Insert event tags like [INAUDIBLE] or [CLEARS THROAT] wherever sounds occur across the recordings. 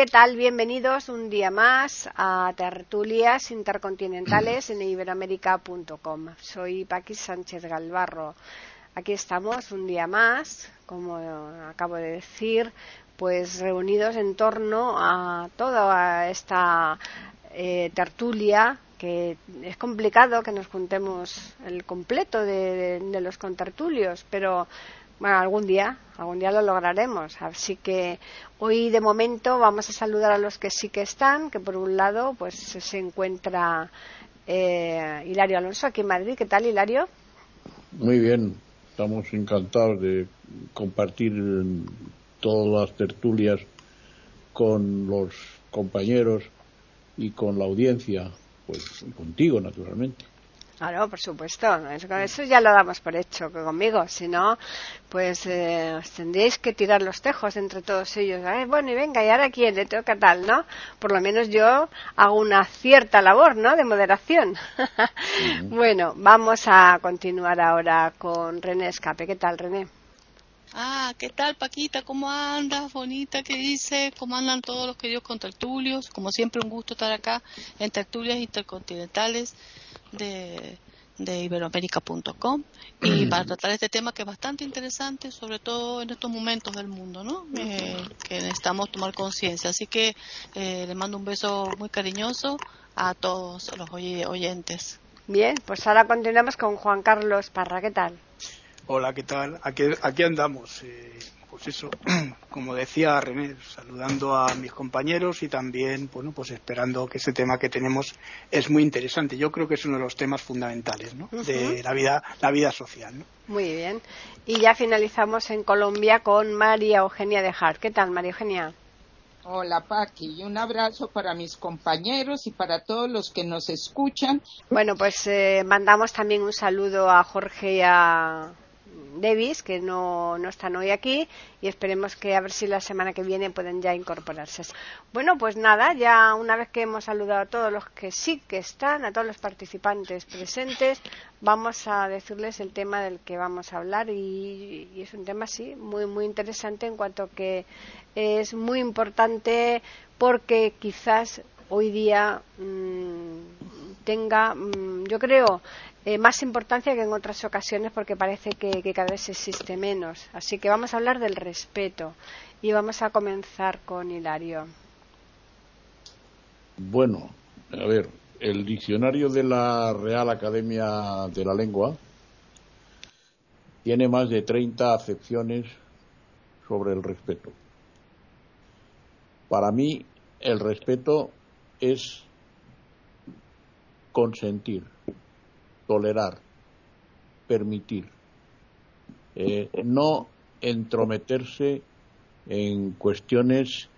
¿Qué tal? Bienvenidos un día más a Tertulias Intercontinentales en iberoamérica.com. Soy Paqui Sánchez Galvarro. Aquí estamos un día más, como acabo de decir, pues reunidos en torno a toda esta eh, tertulia que es complicado que nos juntemos el completo de, de los contertulios, pero bueno, algún día, algún día lo lograremos. Así que hoy de momento vamos a saludar a los que sí que están, que por un lado pues se encuentra eh, Hilario Alonso aquí en Madrid. ¿Qué tal, Hilario? Muy bien, estamos encantados de compartir todas las tertulias con los compañeros y con la audiencia, pues contigo naturalmente. Claro, por supuesto. Eso ya lo damos por hecho que conmigo. Si no, pues eh, os tendríais que tirar los tejos entre todos ellos. bueno, y venga, ¿y ahora quién le toca tal, no? Por lo menos yo hago una cierta labor, ¿no? De moderación. [LAUGHS] bueno, vamos a continuar ahora con René Escape. ¿Qué tal, René? Ah, ¿qué tal, Paquita? ¿Cómo andas? Bonita, ¿qué dice? ¿Cómo andan todos los queridos contertulios? Como siempre, un gusto estar acá en tertulias intercontinentales de, de iberoamérica.com y [CLEARS THROAT] para tratar este tema que es bastante interesante, sobre todo en estos momentos del mundo, ¿no? Eh, que necesitamos tomar conciencia. Así que eh, le mando un beso muy cariñoso a todos los oyentes. Bien, pues ahora continuamos con Juan Carlos Parra. ¿Qué tal? Hola, ¿qué tal? Aquí, aquí andamos. Eh, pues eso, [CLEARS THROAT] como decía René, saludando a mis compañeros y también, bueno, pues esperando que ese tema que tenemos es muy interesante. Yo creo que es uno de los temas fundamentales, ¿no? De la vida, la vida social, ¿no? Muy bien. Y ya finalizamos en Colombia con María Eugenia de Hart. ¿Qué tal, María Eugenia? Hola Paqui, y un abrazo para mis compañeros y para todos los que nos escuchan. Bueno, pues eh, mandamos también un saludo a Jorge y a, Davis, que no, no están hoy aquí, y esperemos que a ver si la semana que viene pueden ya incorporarse. Bueno, pues nada, ya una vez que hemos saludado a todos los que sí que están, a todos los participantes presentes, vamos a decirles el tema del que vamos a hablar y, es un tema, sí, muy, muy interesante en cuanto que es muy importante porque quizás hoy día mm, tenga, mm, yo creo, eh, más importancia que en otras ocasiones porque parece que, cada vez existe menos. Así que vamos a hablar del respeto y vamos a comenzar con Hilario. Bueno, a ver, el diccionario de la Real Academia de la Lengua tiene más de 30 acepciones sobre el respeto. Para mí, el respeto es consentir tolerar, permitir, eh, no entrometerse en cuestiones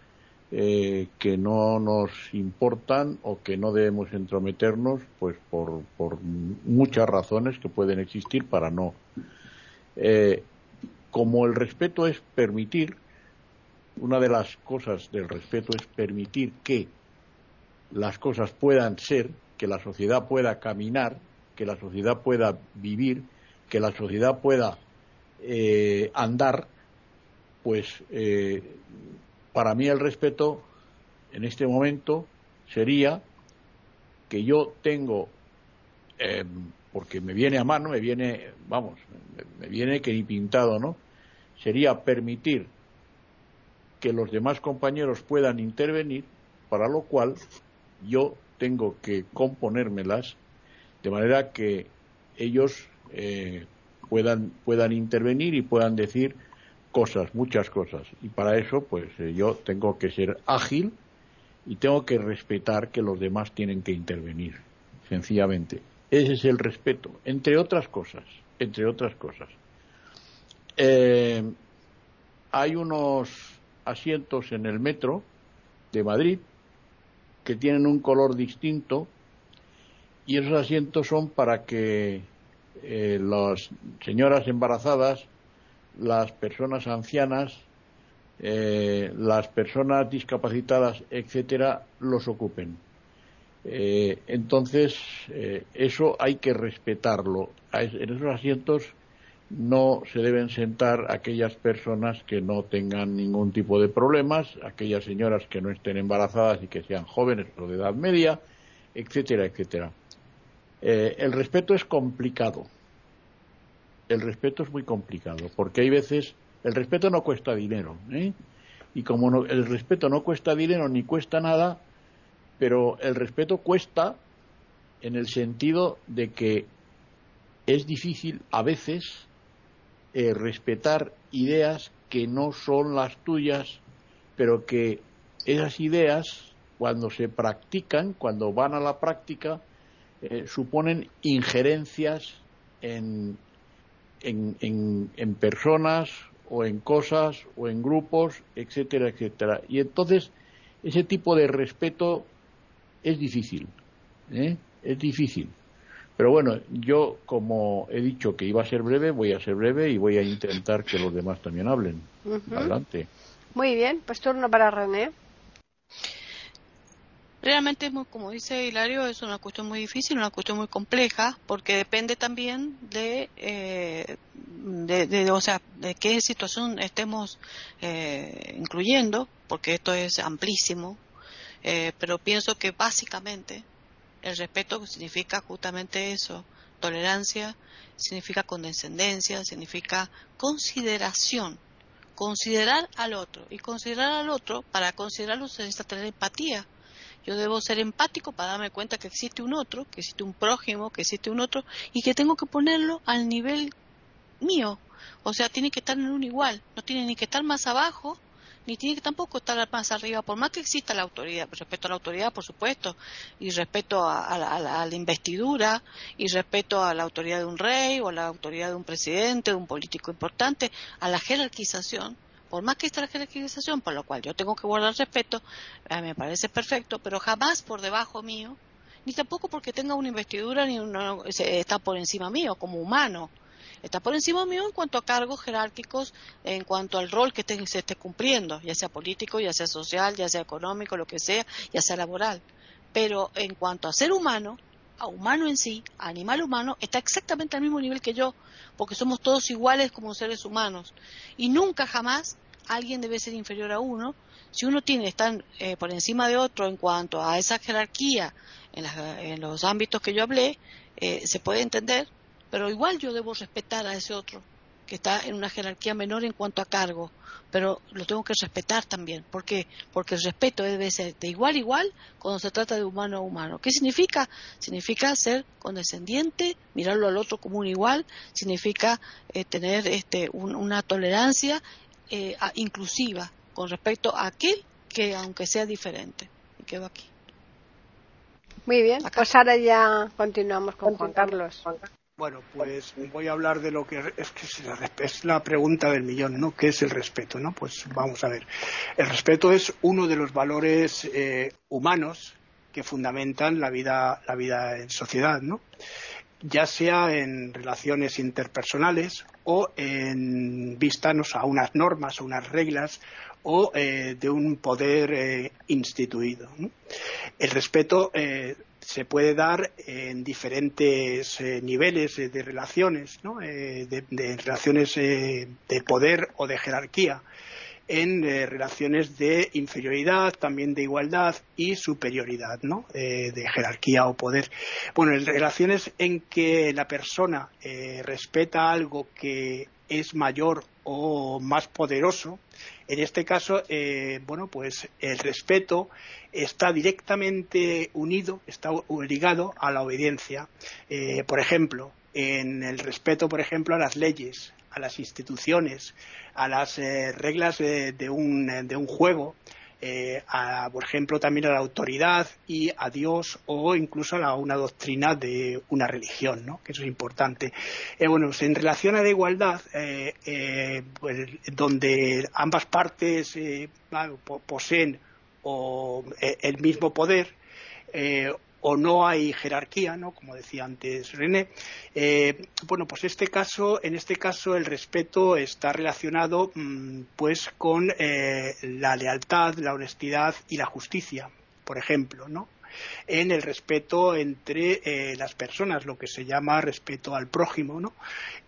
eh, que no nos importan o que no debemos entrometernos, pues por, muchas razones que pueden existir para no. Eh, como el respeto es permitir, una de las cosas del respeto es permitir que las cosas puedan ser, que la sociedad pueda caminar, que la sociedad pueda vivir, que la sociedad pueda eh, andar, pues eh, para mí el respeto en este momento sería que yo tengo, em, porque me viene a mano, me viene, vamos, me, viene que ni pintado, ¿no? Sería permitir que los demás compañeros puedan intervenir, para lo cual yo tengo que componérmelas de manera que ellos eh, puedan, puedan intervenir y puedan decir cosas, muchas cosas. Y para eso, pues eh, yo tengo que ser ágil y tengo que respetar que los demás tienen que intervenir, sencillamente. Ese es el respeto, entre otras cosas, entre otras cosas. Eh, hay unos asientos en el metro de Madrid que tienen un color distinto y esos asientos son para que eh, las señoras embarazadas, las personas ancianas, eh, las personas discapacitadas, etcétera, los ocupen. Eh, entonces, eso hay que respetarlo. En esos asientos no se deben sentar aquellas personas que no tengan ningún tipo de problemas, aquellas señoras que no estén embarazadas y que sean jóvenes o de edad media, etcétera, etcétera. Eh, el respeto es complicado. El respeto es muy complicado, porque hay veces el respeto no cuesta dinero, ¿eh? y como el respeto no cuesta dinero ni cuesta nada, pero el respeto cuesta en el sentido de que es difícil a veces eh, respetar ideas que no son las tuyas, pero que esas ideas, cuando se practican, cuando van a la práctica, eh, suponen injerencias en, en, en, personas o en cosas o en grupos, etcétera, etcétera. Y entonces ese tipo de respeto es difícil, ¿eh? es difícil. Pero bueno, yo como he dicho que iba a ser breve, voy a ser breve y voy a intentar que los demás también hablen. Adelante. Muy bien, pues turno para René. Realmente, como dice Hilario, es una cuestión muy difícil, una cuestión muy compleja, porque depende también de, eh, de, o sea, de qué situación estemos eh, incluyendo, porque esto es amplísimo, eh, pero pienso que básicamente el respeto significa justamente eso, tolerancia, significa condescendencia, significa consideración, considerar al otro. Y considerar al otro, para considerarlo se necesita tener empatía. Yo debo ser empático para darme cuenta que existe un otro, que existe un prójimo, que existe un otro, y que tengo que ponerlo al nivel mío. O sea, tiene que estar en un igual, no tiene ni que estar más abajo ni tiene que tampoco estar más arriba, por más que exista la autoridad, respeto a la autoridad, por supuesto, y respeto a, la, investidura, y respeto a la autoridad de un rey, o a la autoridad de un presidente, de un político importante, a la jerarquización, por más que esté la jerarquización, por lo cual yo tengo que guardar respeto, eh, me parece perfecto, pero jamás por debajo mío, ni tampoco porque tenga una investidura, ni uno, está por encima mío como humano está por encima mío en cuanto a cargos jerárquicos, en cuanto al rol que se esté cumpliendo, ya sea político, ya sea social, ya sea económico, lo que sea, ya sea laboral. Pero en cuanto a ser humano, a humano en sí, a animal humano, está exactamente al mismo nivel que yo, porque somos todos iguales como seres humanos. Y nunca jamás alguien debe ser inferior a uno. Si uno tiene, están eh, por encima de otro en cuanto a esa jerarquía en, los ámbitos que yo hablé, eh, se puede entender pero igual yo debo respetar a ese otro que está en una jerarquía menor en cuanto a cargo, pero lo tengo que respetar también. ¿Por qué? Porque el respeto debe ser de igual a igual cuando se trata de humano a humano. ¿Qué significa? Significa ser condescendiente, mirarlo al otro como un igual, significa eh, tener este, una tolerancia eh, inclusiva con respecto a aquel que aunque sea diferente. Y quedo aquí. Muy bien, pues ahora ya continuamos con Juan Carlos. Bueno, pues voy a hablar de lo que es, que es la pregunta del millón, ¿no? ¿Qué es el respeto, no? Pues vamos a ver. El respeto es uno de los valores eh, humanos que fundamentan la vida, la vida en sociedad, ¿no? Ya sea en relaciones interpersonales o en vistas a unas normas o unas reglas o eh, de un poder eh, instituido. El respeto se puede dar en diferentes eh, niveles de relaciones. Eh, de, relaciones eh, de poder o de jerarquía, en relaciones de inferioridad, también de igualdad y superioridad, ¿no? de jerarquía o poder. Bueno, en relaciones en que la persona respeta algo que es mayor o más poderoso, en este caso, bueno, pues el respeto está directamente unido, está ligado a la obediencia. Eh, por ejemplo, en el respeto, por ejemplo, a las leyes, a las instituciones, a las eh, reglas de, un, de, un, juego, eh, por ejemplo, también a la autoridad y a Dios o incluso a una doctrina de una religión, ¿no? que eso es importante. bueno, pues en relación a la igualdad, pues, donde ambas partes poseen o eh, el mismo poder eh, o no hay jerarquía, ¿no? Como decía antes René. Eh, bueno, pues este caso, en este caso el respeto está relacionado, mm, pues, con la lealtad, la honestidad y la justicia, por ejemplo, ¿no? en el respeto entre eh, las personas, lo que se llama respeto al prójimo, ¿no?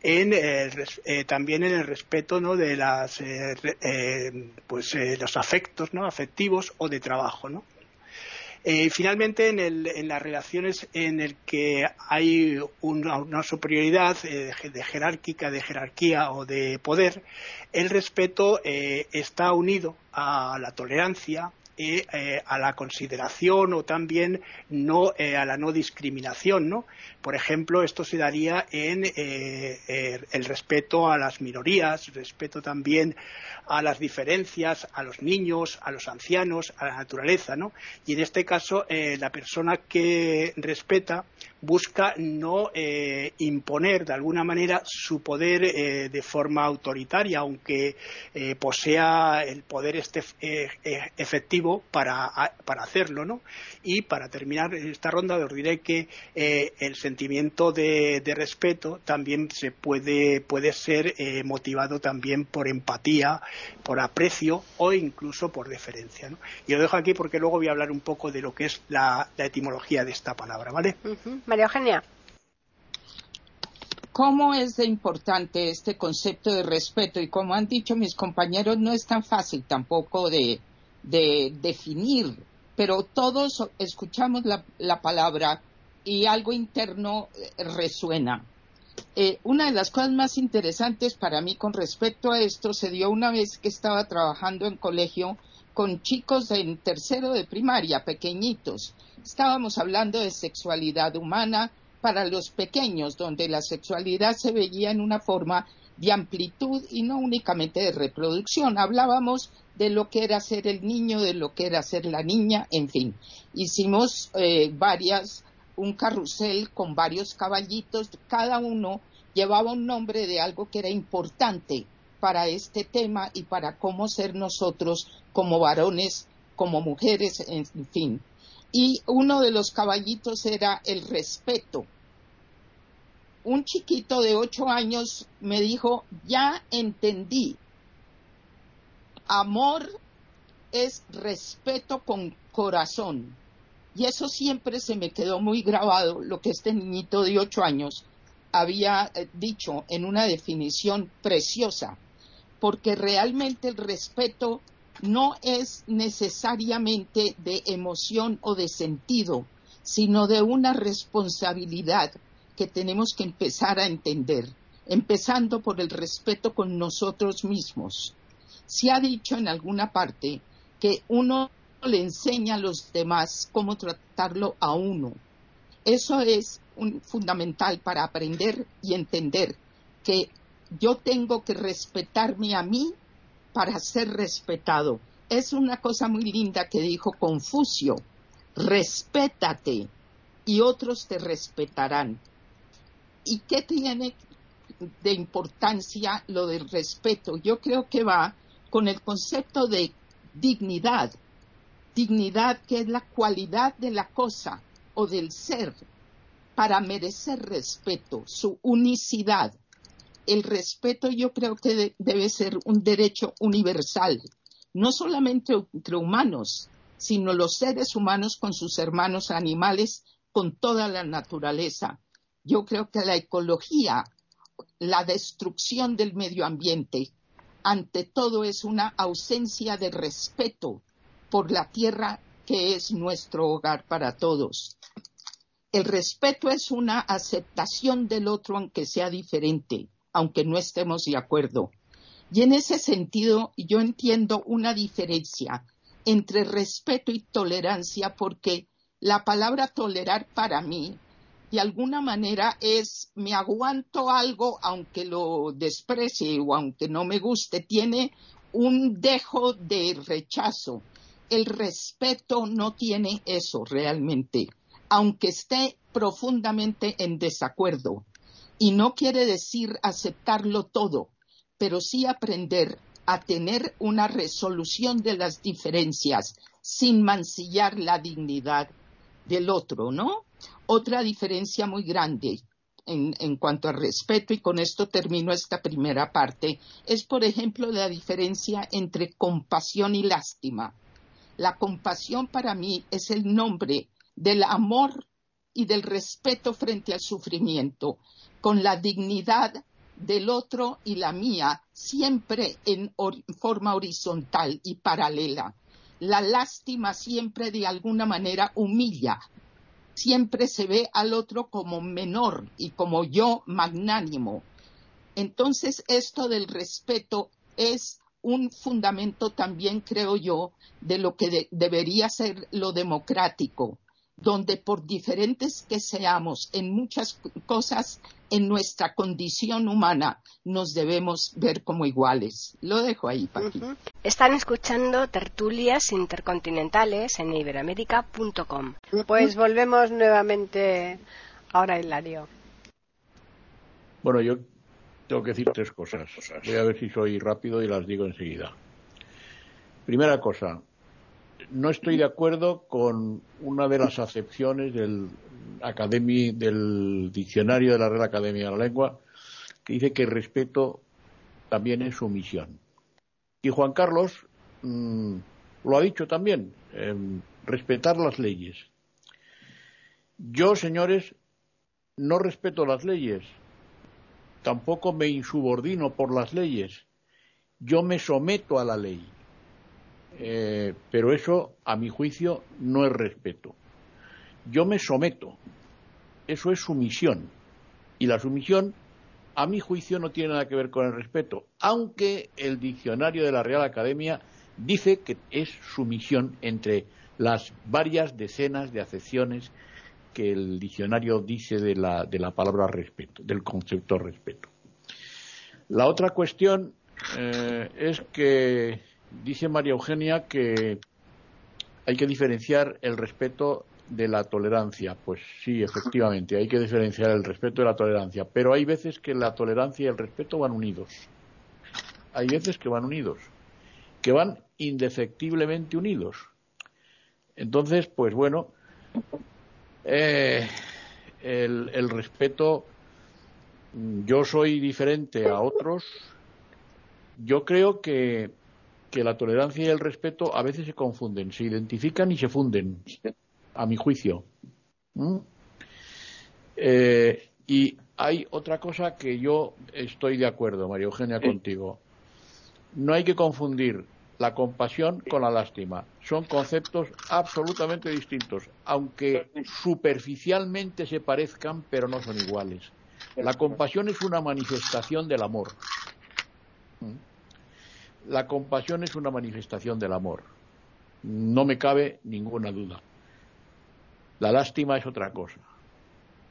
En, eh, también en el respeto ¿no? de las, eh, pues, los afectos ¿no? afectivos o de trabajo, ¿no? Finalmente, en, las relaciones en el que hay una, superioridad de jerárquica, de jerarquía o de poder, el respeto está unido a la tolerancia, eh, a la consideración o también no eh, a la no discriminación, ¿no? Por ejemplo, esto se daría en eh, el respeto a las minorías, respeto también a las diferencias, a los niños, a los ancianos, a la naturaleza, ¿no? Y en este caso, la persona que respeta busca no imponer de alguna manera su poder de forma autoritaria, aunque posea el poder este, efectivo para, hacerlo, ¿no? Y para terminar esta ronda os diré que eh, el sentimiento de, respeto también se puede, puede ser eh, motivado también por empatía, por aprecio o incluso por deferencia, ¿no? Y lo dejo aquí porque luego voy a hablar un poco de lo que es la, etimología de esta palabra, ¿vale? María Eugenia. ¿Cómo es de importante este concepto de respeto? Y como han dicho mis compañeros, no es tan fácil tampoco de, de definir, pero todos escuchamos la, palabra y algo interno eh, resuena. Eh, una de las cosas más interesantes para mí con respecto a esto se dio una vez que estaba trabajando en colegio con chicos en tercero de primaria, pequeñitos. Estábamos hablando de sexualidad humana para los pequeños, donde la sexualidad se veía en una forma de amplitud y no únicamente de reproducción. Hablábamos de lo que era ser el niño, de lo que era ser la niña, en fin. Hicimos eh, varias, un carrusel con varios caballitos, cada uno llevaba un nombre de algo que era importante para este tema y para cómo ser nosotros como varones, como mujeres, en fin. Y uno de los caballitos era el respeto. Un chiquito de ocho años me dijo, ya entendí, Amor es respeto con corazón. Y eso siempre se me quedó muy grabado, lo que este niñito de ocho años había eh, dicho en una definición preciosa, porque realmente el respeto no es necesariamente de emoción o de sentido, sino de una responsabilidad que tenemos que empezar a entender, empezando por el respeto con nosotros mismos se ha dicho en alguna parte que uno le enseña a los demás cómo tratarlo a uno. Eso es fundamental para aprender y entender que yo tengo que respetarme a mí para ser respetado. Es una cosa muy linda que dijo Confucio, respétate y otros te respetarán. ¿Y qué tiene de importancia lo del respeto? Yo creo que va con el concepto de dignidad. Dignidad que es la cualidad de la cosa o del ser para merecer respeto, su unicidad. El respeto yo creo que debe ser un derecho universal, no solamente entre humanos, sino los seres humanos con sus hermanos animales, con toda la naturaleza. Yo creo que la ecología, la destrucción del medio ambiente, ante todo es una ausencia de respeto por la tierra que es nuestro hogar para todos. El respeto es una aceptación del otro aunque sea diferente, aunque no estemos de acuerdo. Y en ese sentido yo entiendo una diferencia entre respeto y tolerancia porque la palabra tolerar para mí de alguna manera es me aguanto algo aunque lo desprecie o aunque no me guste, tiene un dejo de rechazo. El respeto no tiene eso realmente, aunque esté profundamente en desacuerdo. Y no quiere decir aceptarlo todo, pero sí aprender a tener una resolución de las diferencias sin mancillar la dignidad del otro, ¿no? Otra diferencia muy grande en, en, cuanto al respeto, y con esto termino esta primera parte, es, por ejemplo, la diferencia entre compasión y lástima. La compasión para mí es el nombre del amor y del respeto frente al sufrimiento, con la dignidad del otro y la mía, siempre en forma horizontal y paralela. La lástima siempre de alguna manera humilla, siempre se ve al otro como menor y como yo magnánimo. Entonces, esto del respeto es un fundamento también, creo yo, de lo que debería ser lo democrático, donde por diferentes que seamos en muchas cosas, en nuestra condición humana nos debemos ver como iguales. Lo dejo ahí, Paqui. Están escuchando tertulias intercontinentales en iberamérica.com. Pues volvemos nuevamente ahora, Hilario. Bueno, yo tengo que decir tres cosas. Voy a ver si soy rápido y las digo enseguida. Primera cosa, no estoy de acuerdo con una de las acepciones del, diccionario de la Real Academia de la Lengua, que dice que respeto también es sumisión. Y Juan Carlos mm, lo ha dicho también, em, respetar las leyes. Yo, señores, no respeto las leyes, tampoco me insubordino por las leyes, yo me someto a la ley. Eh, pero eso, a mi juicio, no es respeto. Yo me someto. Eso es sumisión. Y la sumisión, a mi juicio, no tiene nada que ver con el respeto, aunque el diccionario de la Real Academia dice que es sumisión entre las varias decenas de acepciones que el diccionario dice de la, de la palabra respeto, del concepto respeto. La otra cuestión eh, es que dice María Eugenia que hay que diferenciar el respeto de la tolerancia. Pues sí, efectivamente, hay que diferenciar el respeto de la tolerancia. Pero hay veces que la tolerancia y el respeto van unidos. Hay veces que van unidos, que van indefectiblemente unidos. Entonces, pues bueno, eh, el, el respeto, yo soy diferente a otros. Yo creo que que la tolerancia y el respeto a veces se confunden, se identifican y se funden, a mi juicio. ¿Mm? Eh, y hay otra cosa que yo estoy de acuerdo, María Eugenia, contigo. No hay que confundir la compasión con la lástima. Son conceptos absolutamente distintos, aunque superficialmente se parezcan, pero no son iguales. La compasión es una manifestación del amor. ¿Mm? La compasión es una manifestación del amor. No me cabe ninguna duda. La lástima es otra cosa.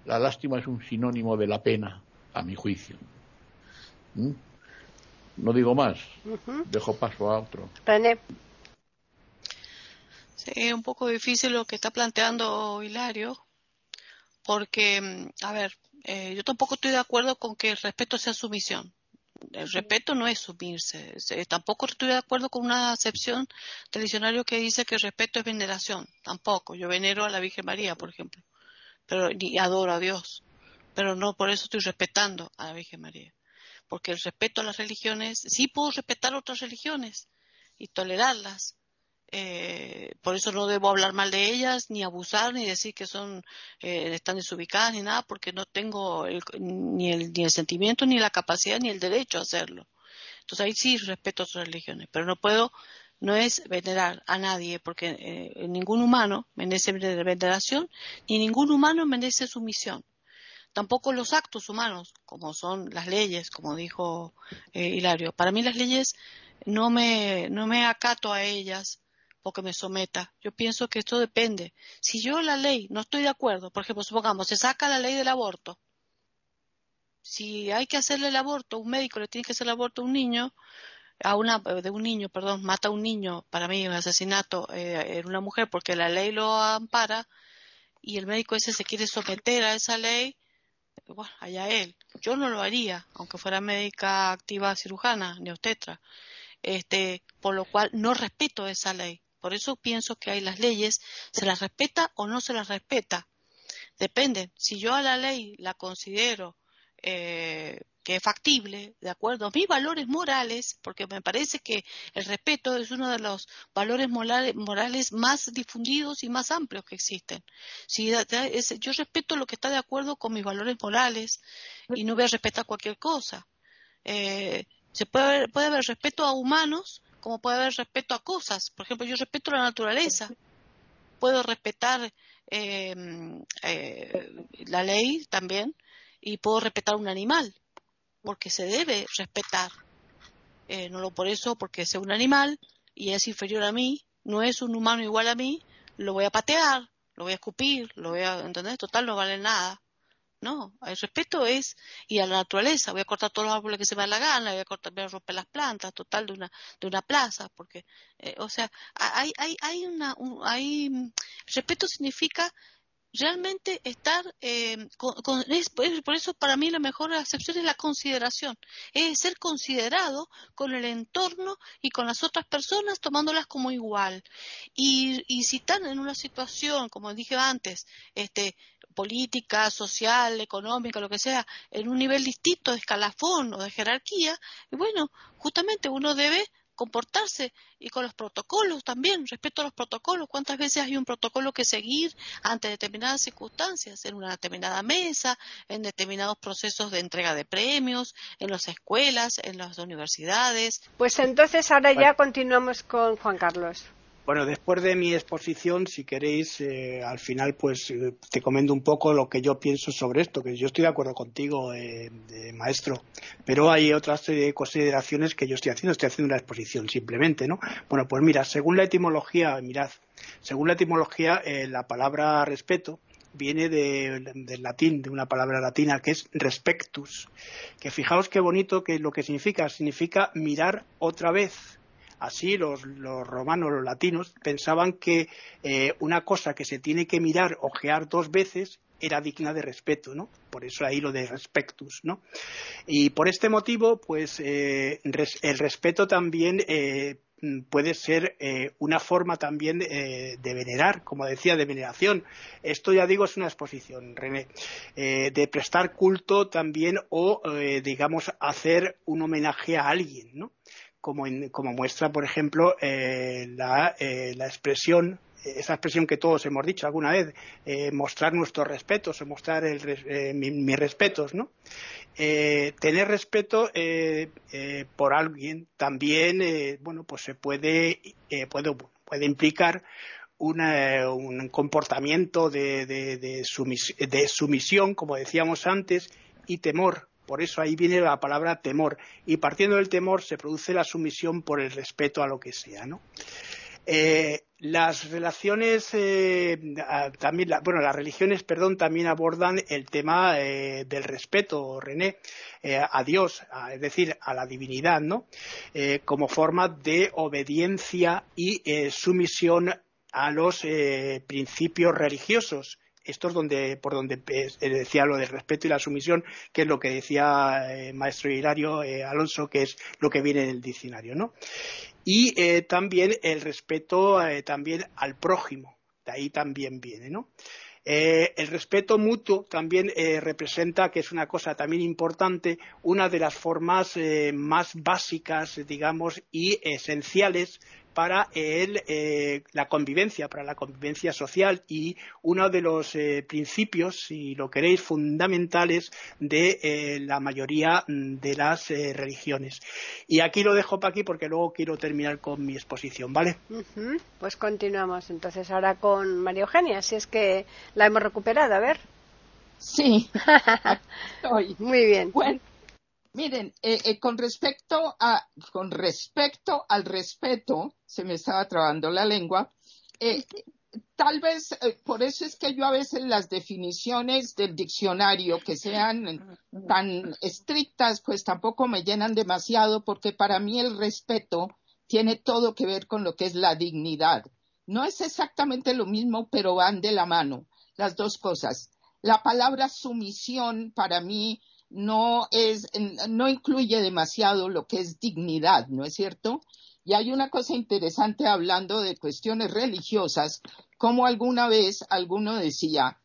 La lástima es un sinónimo de la pena, a mi juicio. ¿Mm? No digo más. Dejo paso a otro. René. Sí, un poco difícil lo que está planteando Hilario, porque, mm, a ver, eh, yo tampoco estoy de acuerdo con que el respeto sea sumisión el respeto no es sumirse. Tampoco estoy de acuerdo con una acepción del diccionario que dice que el respeto es veneración. Tampoco. Yo venero a la Virgen María, por ejemplo. Pero ni adoro a Dios. Pero no por eso estoy respetando a la Virgen María. Porque el respeto a las religiones, sí puedo respetar otras religiones y tolerarlas, eh, por eso no debo hablar mal de ellas, ni abusar, ni decir que son eh, están desubicadas, ni nada, porque no tengo ni, el, ni el sentimiento, ni la capacidad, ni el derecho a hacerlo. Entonces ahí sí respeto a otras religiones, pero no puedo, no es venerar a nadie, porque eh, ningún humano merece veneración, ni ningún humano merece sumisión. Tampoco los actos humanos, como son las leyes, como dijo Hilario. Para mí las leyes no me, no me acato a ellas o que me someta. Yo pienso que esto depende. Si yo la ley no estoy de acuerdo, por ejemplo, supongamos, se saca la ley del aborto. Si hay que hacerle el aborto, un médico le tiene que hacer el aborto a un niño, a una, de un niño, perdón, mata a un niño, para mí un asesinato eh, en una mujer porque la ley lo ampara y el médico ese se quiere someter a esa ley, bueno, allá él. Yo no lo haría, aunque fuera médica activa cirujana, ni obstetra. Este, por lo cual no respeto esa ley Por eso pienso que hay las leyes, se las respeta o no se las respeta. Depende. Si yo a la ley la considero eh, que es factible, de acuerdo a mis valores morales, porque me parece que el respeto es uno de los valores morales, más difundidos y más amplios que existen. Si yo respeto lo que está de acuerdo con mis valores morales y no voy a respetar cualquier cosa. Eh, se puede puede haber respeto a humanos como puede haber respeto a cosas. Por ejemplo, yo respeto la naturaleza. Puedo respetar eh, eh, la ley también y puedo respetar un animal porque se debe respetar. Eh, no lo por eso, porque sea un animal y es inferior a mí, no es un humano igual a mí, lo voy a patear, lo voy a escupir, lo voy a, ¿entendés? Total, no vale nada. No, el respeto es, y a la naturaleza, voy a cortar todos los árboles que se me da la gana, voy a cortar, voy a romper las plantas, total, de una, de una plaza, porque, eh, o sea, hay, hay, hay una, hay, respeto significa realmente estar eh, con, por eso para mí la mejor acepción es la consideración es ser considerado con el entorno y con las otras personas tomándolas como igual. Y, y si están en una situación como dije antes este política social económica lo que sea en un nivel distinto de escalafón o de jerarquía y bueno justamente uno debe comportarse y con los protocolos también, respeto a los protocolos. ¿Cuántas veces hay un protocolo que seguir ante determinadas circunstancias, en una determinada mesa, en determinados procesos de entrega de premios, en las escuelas, en las universidades? Pues entonces ahora ya continuamos con Juan Carlos. Bueno, después de mi exposición, si queréis, eh, al final, pues eh, te comento un poco lo que yo pienso sobre esto, que yo estoy de acuerdo contigo, eh, maestro, pero hay otras consideraciones que yo estoy haciendo, estoy haciendo una exposición simplemente, ¿no? Bueno, pues mira, según la etimología, mirad, según la etimología, la palabra respeto viene del latín, de una palabra latina que es respectus, que fijaos qué bonito que lo que significa, significa mirar otra vez Así los, romanos, los latinos, pensaban que eh, una cosa que se tiene que mirar, ojear dos veces, era digna de respeto, ¿no? Por eso ahí lo de respectus, ¿no? Y por este motivo, pues eh, el respeto también eh, puede ser una forma también de venerar, como decía, de veneración. Esto ya digo es una exposición, René, de prestar culto también o, digamos, hacer un homenaje a alguien, ¿no? Como, como muestra, por ejemplo, eh, la, eh, la, expresión, esa expresión que todos hemos dicho alguna vez, eh, mostrar nuestros respetos o mostrar el, mis respetos, ¿no? tener respeto por alguien también, bueno, pues se puede, puede, puede implicar un comportamiento de, de, de, sumisión, como decíamos antes, y temor por eso ahí viene la palabra temor. Y partiendo del temor se produce la sumisión por el respeto a lo que sea, ¿no? Eh, las relaciones eh, también, bueno, las religiones, perdón, también abordan el tema eh, del respeto, René, a Dios, es decir, a la divinidad, ¿no? como forma de obediencia y sumisión a los principios religiosos esto es donde, por donde eh, decía lo del respeto y la sumisión, que es lo que decía eh, maestro Hilario eh, Alonso, que es lo que viene en el diccionario, ¿no? Y también el respeto también al prójimo, de ahí también viene, ¿no? el respeto mutuo también representa, que es una cosa también importante, una de las formas más básicas, digamos, y esenciales para eh, la convivencia, para la convivencia social y uno de los eh, principios, si lo queréis, fundamentales de eh, la mayoría de las religiones. Y aquí lo dejo para aquí porque luego quiero terminar con mi exposición, ¿vale? Pues continuamos entonces ahora con María Eugenia, si es que la hemos recuperado, a ver. Sí, [LAUGHS] Muy bien. Miren, eh, eh, con respecto a, con respecto al respeto, se me estaba trabando la lengua, eh, tal vez por eso es que yo a veces las definiciones del diccionario que sean tan estrictas, pues tampoco me llenan demasiado, porque para mí el respeto tiene todo que ver con lo que es la dignidad. No es exactamente lo mismo, pero van de la mano las dos cosas. La palabra sumisión para mí no es, no incluye demasiado lo que es dignidad, ¿no es cierto? Y hay una cosa interesante hablando de cuestiones religiosas, como alguna vez alguno decía,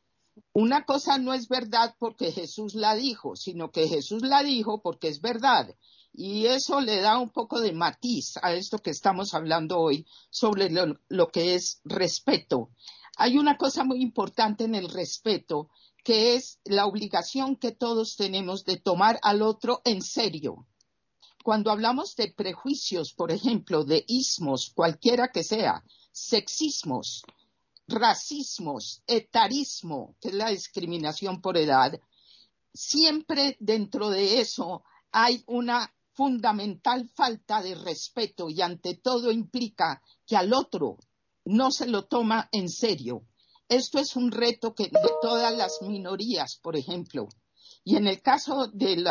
una cosa no es verdad porque Jesús la dijo, sino que Jesús la dijo porque es verdad. Y eso le da un poco de matiz a esto que estamos hablando hoy sobre lo, que es respeto. Hay una cosa muy importante en el respeto, que es la obligación que todos tenemos de tomar al otro en serio. Cuando hablamos de prejuicios, por ejemplo, de ismos, cualquiera que sea, sexismos, racismos, etarismo, que es la discriminación por edad, siempre dentro de eso hay una fundamental falta de respeto y ante todo implica que al otro no se lo toma en serio. Esto es un reto que de todas las minorías, por ejemplo. Y en el caso del,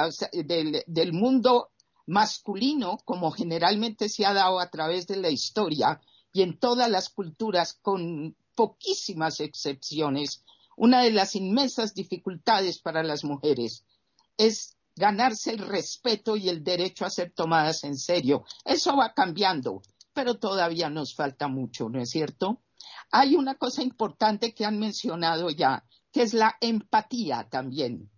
del mundo masculino, como generalmente se ha dado a través de la historia y en todas las culturas, con poquísimas excepciones, una de las inmensas dificultades para las mujeres es ganarse el respeto y el derecho a ser tomadas en serio. Eso va cambiando, pero todavía nos falta mucho, ¿no es cierto? Hay una cosa importante que han mencionado ya, que es la empatía también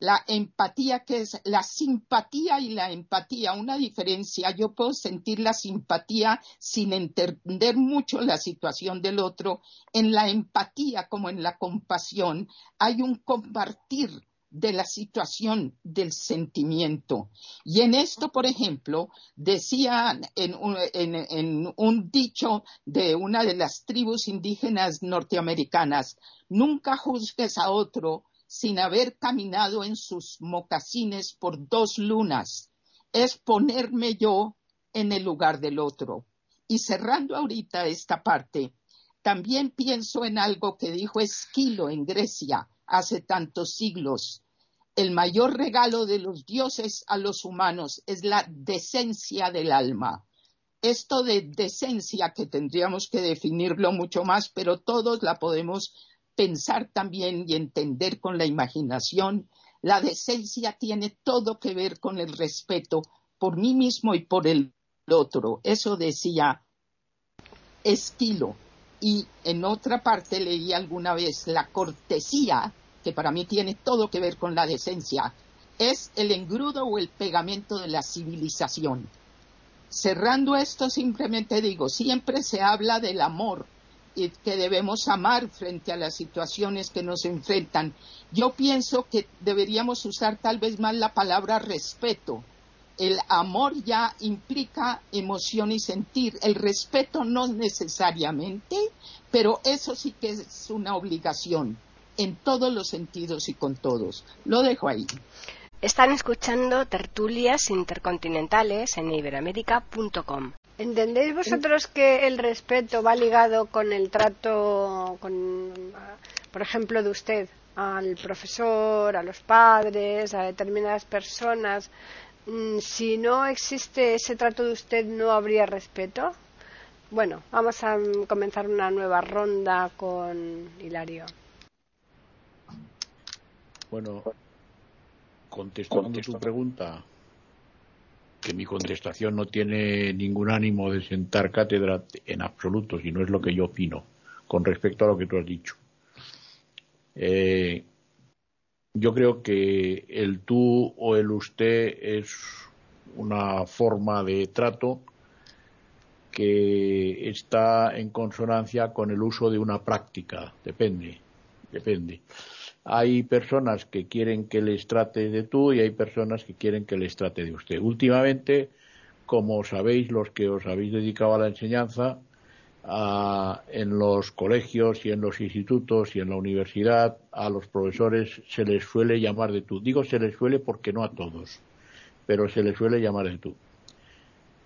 la empatía, que es la simpatía y la empatía, una diferencia. Yo puedo sentir la simpatía sin entender mucho la situación del otro. En la empatía, como en la compasión, hay un compartir de la situación del sentimiento. Y en esto, por ejemplo, decían en un, en un, dicho de una de las tribus indígenas norteamericanas, nunca juzgues a otro sin haber caminado en sus mocasines por dos lunas, es ponerme yo en el lugar del otro. Y cerrando ahorita esta parte, también pienso en algo que dijo Esquilo en Grecia hace tantos siglos. El mayor regalo de los dioses a los humanos es la decencia del alma. Esto de decencia que tendríamos que definirlo mucho más, pero todos la podemos pensar también y entender con la imaginación, la decencia tiene todo que ver con el respeto por mí mismo y por el otro. Eso decía Esquilo. Y en otra parte leí alguna vez la cortesía, que para mí tiene todo que ver con la decencia, es el engrudo o el pegamento de la civilización. Cerrando esto, simplemente digo, siempre se habla del amor, y que debemos amar frente a las situaciones que nos enfrentan. Yo pienso que deberíamos usar tal vez más la palabra respeto. El amor ya implica emoción y sentir. El respeto no necesariamente, pero eso sí que es una obligación en todos los sentidos y con todos. Lo dejo ahí. Están escuchando tertulias intercontinentales en iberamérica.com. ¿Entendéis vosotros que el respeto va ligado con el trato, con, por ejemplo, de usted al profesor, a los padres, a determinadas personas? Mm, si no existe ese trato de usted, ¿no habría respeto? Bueno, vamos a comenzar una nueva ronda con Hilario. Bueno, contestando tu pregunta, que mi contestación no tiene ningún ánimo de sentar cátedra en absoluto, si no es lo que yo opino con respecto a lo que tú has dicho. Eh, yo creo que el tú o el usted es una forma de trato que está en consonancia con el uso de una práctica. Depende, depende. Hay personas que quieren que les trate de tú y hay personas que quieren que les trate de usted. Últimamente, como sabéis los que os habéis dedicado a la enseñanza, en los colegios y en los institutos y en la universidad a los profesores se les suele llamar de tú. Digo se les suele porque no a todos, pero se les suele llamar de tú.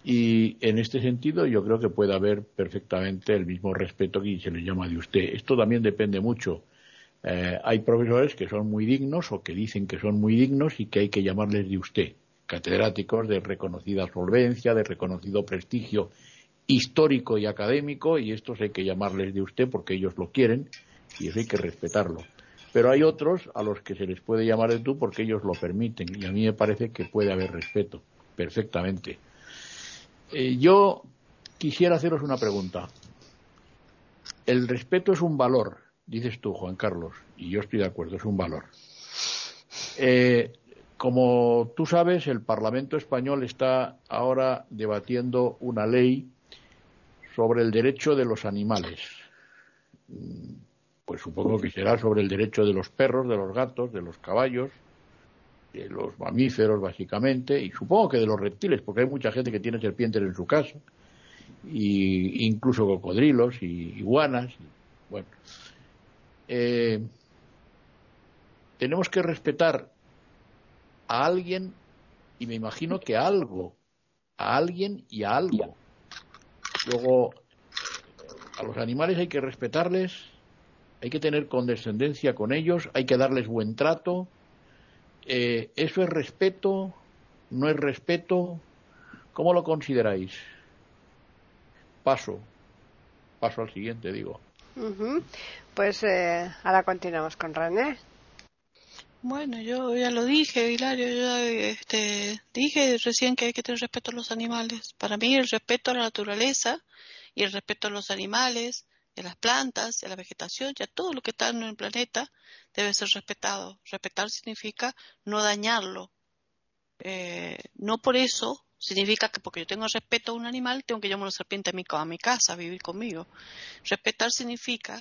Y en este sentido yo creo que puede haber perfectamente el mismo respeto que se les llama de usted. Esto también depende mucho eh, hay profesores que son muy dignos o que dicen que son muy dignos y que hay que llamarles de usted, catedráticos de reconocida solvencia, de reconocido prestigio histórico y académico, y estos hay que llamarles de usted porque ellos lo quieren y eso hay que respetarlo. Pero hay otros a los que se les puede llamar de tú porque ellos lo permiten y a mí me parece que puede haber respeto, perfectamente. Eh, yo quisiera haceros una pregunta. El respeto es un valor, dices tú, Juan Carlos, y yo estoy de acuerdo, es un valor. Eh, como tú sabes, el Parlamento español está ahora debatiendo una ley sobre el derecho de los animales. Mm, pues supongo que será sobre el derecho de los perros, de los gatos, de los caballos, de los mamíferos básicamente, y supongo que de los reptiles, porque hay mucha gente que tiene serpientes en su casa, y incluso cocodrilos y iguanas. bueno, eh, tenemos que respetar a alguien y me imagino que a algo, a alguien y a algo. Luego, a los animales hay que respetarles, hay que tener condescendencia con ellos, hay que darles buen trato. Eh, ¿Eso es respeto? ¿No es respeto? ¿Cómo lo consideráis? Paso, paso al siguiente, digo. Pues eh, ahora continuamos con René. Bueno, yo ya lo dije, Hilario, yo este, dije recién que hay que tener respeto a los animales. Para mí el respeto a la naturaleza y el respeto a los animales, a las plantas, a la vegetación y a todo lo que está en el planeta debe ser respetado. Respetar significa no dañarlo. Eh, no por eso significa que porque yo tengo respeto a un animal tengo que llamar a una serpiente a mi, a mi casa a vivir conmigo. Respetar significa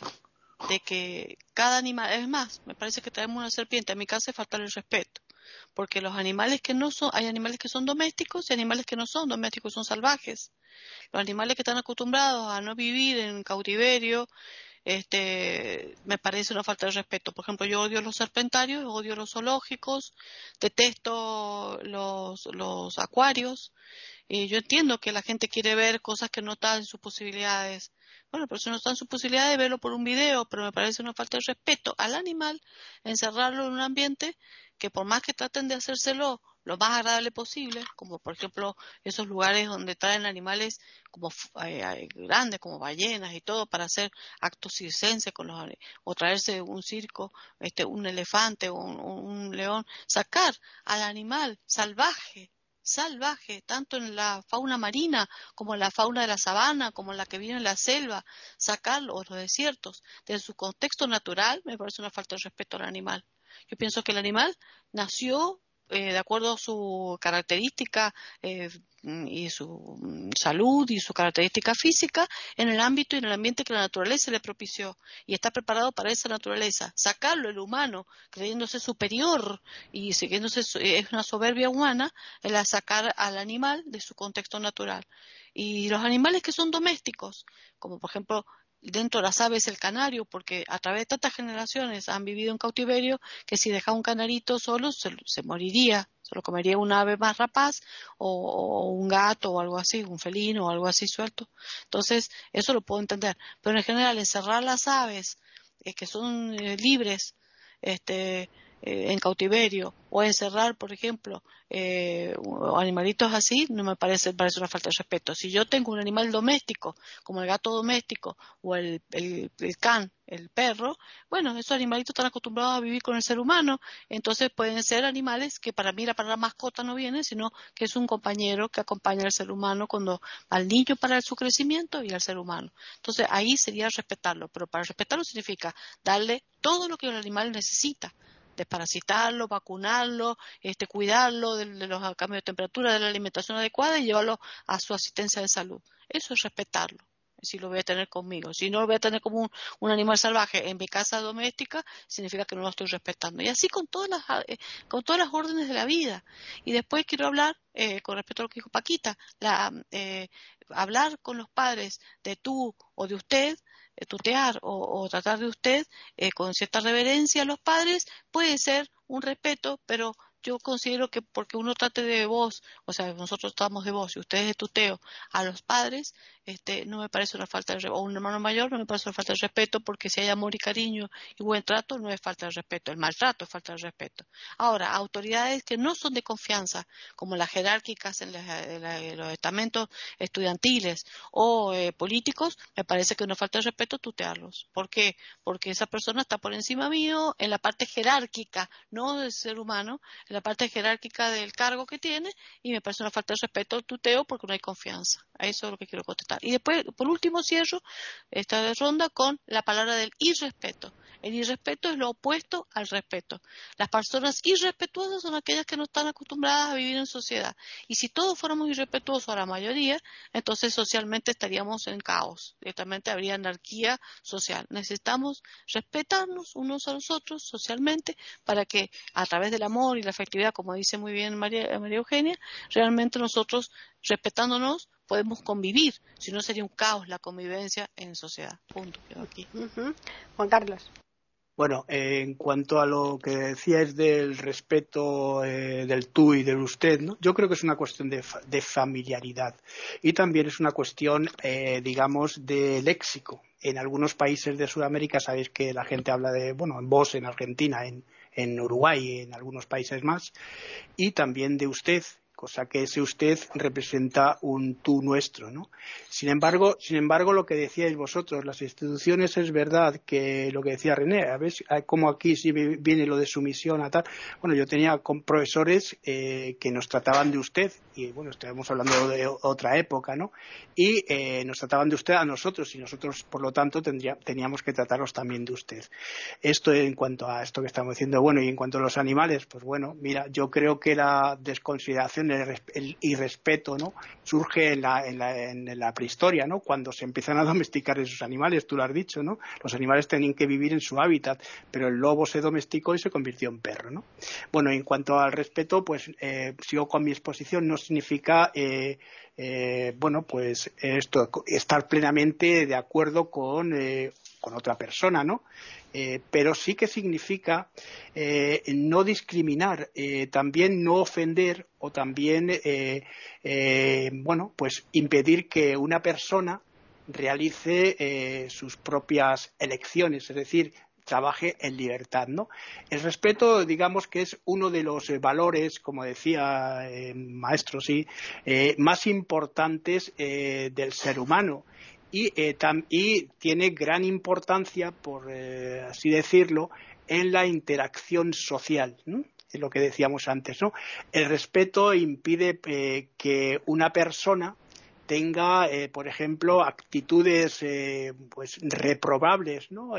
de que cada animal, es más, me parece que traemos una serpiente a mi casa es faltar el respeto, porque los animales que no son, hay animales que son domésticos y animales que no son domésticos, son salvajes. Los animales que están acostumbrados a no vivir en cautiverio, este, me parece una falta de respeto. Por ejemplo, yo odio los serpentarios, odio los zoológicos, detesto los, los acuarios, y yo entiendo que la gente quiere ver cosas que no están en sus posibilidades. Bueno, pero si no están en sus posibilidades de verlo por un video, pero me parece una falta de respeto al animal encerrarlo en un ambiente que por más que traten de hacérselo lo más agradable posible, como por ejemplo esos lugares donde traen animales como eh, eh, grandes, como ballenas y todo, para hacer actos circenses con los o traerse un circo, este, un elefante o un león, sacar al animal salvaje salvaje, tanto en la fauna marina como en la fauna de la sabana, como en la que vive en la selva, sacarlo, o los desiertos, de su contexto natural, me parece una falta de respeto al animal. Yo pienso que el animal nació eh, de acuerdo a su característica eh, y su mm, salud y su característica física en el ámbito y en el ambiente que la naturaleza le propició y está preparado para esa naturaleza. Sacarlo el humano creyéndose superior y siguiéndose es una soberbia humana el sacar al animal de su contexto natural. Y los animales que son domésticos, como por ejemplo dentro de las aves el canario, porque a través de tantas generaciones han vivido en cautiverio que si dejaba un canarito solo se, moriría, se lo comería un ave más rapaz o, un gato o algo así, un felino o algo así suelto. Entonces, eso lo puedo entender. Pero en general, encerrar las aves eh, que son eh, libres, este, en cautiverio o encerrar, por ejemplo, eh, animalitos así, no me parece, parece una falta de respeto. Si yo tengo un animal doméstico, como el gato doméstico o el, el, can, el perro, bueno, esos animalitos están acostumbrados a vivir con el ser humano, entonces pueden ser animales que para mí la palabra mascota no viene, sino que es un compañero que acompaña al ser humano cuando al niño para su crecimiento y al ser humano. Entonces ahí sería respetarlo, pero para respetarlo significa darle todo lo que el animal necesita desparasitarlo, vacunarlo, este, cuidarlo de, los cambios de temperatura, de la alimentación adecuada y llevarlo a su asistencia de salud. Eso es respetarlo si lo voy a tener conmigo. Si no lo voy a tener como un, animal salvaje en mi casa doméstica, significa que no lo estoy respetando. Y así con todas las, eh, con todas las órdenes de la vida. Y después quiero hablar, eh, con respecto a lo que dijo Paquita, la, eh, hablar con los padres de tú o de usted tutear o, tratar de usted eh, con cierta reverencia a los padres puede ser un respeto, pero yo considero que porque uno trate de vos, o sea, nosotros estamos de vos y ustedes de tuteo a los padres, este, no me parece una falta de respeto, o un hermano mayor no me parece una falta de respeto, porque si hay amor y cariño y buen trato, no es falta de respeto, el maltrato es falta de respeto. Ahora, autoridades que no son de confianza, como las jerárquicas en, los estamentos estudiantiles o eh, políticos, me parece que no falta de respeto tutearlos. ¿Por qué? Porque esa persona está por encima mío en la parte jerárquica, no del ser humano, en la parte jerárquica del cargo que tiene, y me parece una falta de respeto tuteo porque no hay confianza. Eso es lo que quiero contestar. Y después, por último, cierro esta ronda con la palabra del irrespeto. El irrespeto es lo opuesto al respeto. Las personas irrespetuosas son aquellas que no están acostumbradas a vivir en sociedad. Y si todos fuéramos irrespetuosos a la mayoría, entonces socialmente estaríamos en caos. Directamente habría anarquía social. Necesitamos respetarnos unos a los otros socialmente para que a través del amor y la afectividad, como dice muy bien María, María Eugenia, realmente nosotros, respetándonos, podemos convivir, si no sería un caos la convivencia en sociedad. Punto. aquí. Juan Carlos. Bueno, en cuanto a lo que decías del respeto eh, del tú y del usted, ¿no? yo creo que es una cuestión de, familiaridad y también es una cuestión, eh, digamos, de léxico. En algunos países de Sudamérica sabéis que la gente habla de, bueno, en vos en Argentina, en, en Uruguay, en algunos países más, y también de usted cosa que ese usted representa un tú nuestro, ¿no? Sin embargo, sin embargo, lo que decíais vosotros, las instituciones es verdad que lo que decía René, a ver cómo aquí sí viene lo de sumisión a tal. Bueno, yo tenía con profesores eh, que nos trataban de usted, y bueno, estamos hablando de otra época, ¿no? Y eh, nos trataban de usted a nosotros, y nosotros, por lo tanto, teníamos que tratarlos también de usted. Esto en cuanto a esto que estamos diciendo, bueno, y en cuanto a los animales, pues bueno, mira, yo creo que la desconsideración el, irrespeto ¿no? surge en la, en, la, en la, prehistoria, ¿no? cuando se empiezan a domesticar esos animales, tú lo has dicho, ¿no? los animales tenían que vivir en su hábitat, pero el lobo se domesticó y se convirtió en perro. ¿no? Bueno, en cuanto al respeto, pues eh, sigo con mi exposición, no significa eh, eh, bueno, pues esto, estar plenamente de acuerdo con, eh, con otra persona, ¿no? Eh, pero sí que significa eh, no discriminar, eh, también no ofender o también, bueno, pues impedir que una persona realice sus propias elecciones, es decir, trabaje en libertad, ¿no? El respeto, digamos que es uno de los valores, como decía el maestro, sí, más importantes del ser humano eh, y, tiene gran importancia, por eh, así decirlo, en la interacción social. Es lo que decíamos antes, ¿no? El respeto impide eh, que una persona tenga, por ejemplo, actitudes pues reprobables, ¿no?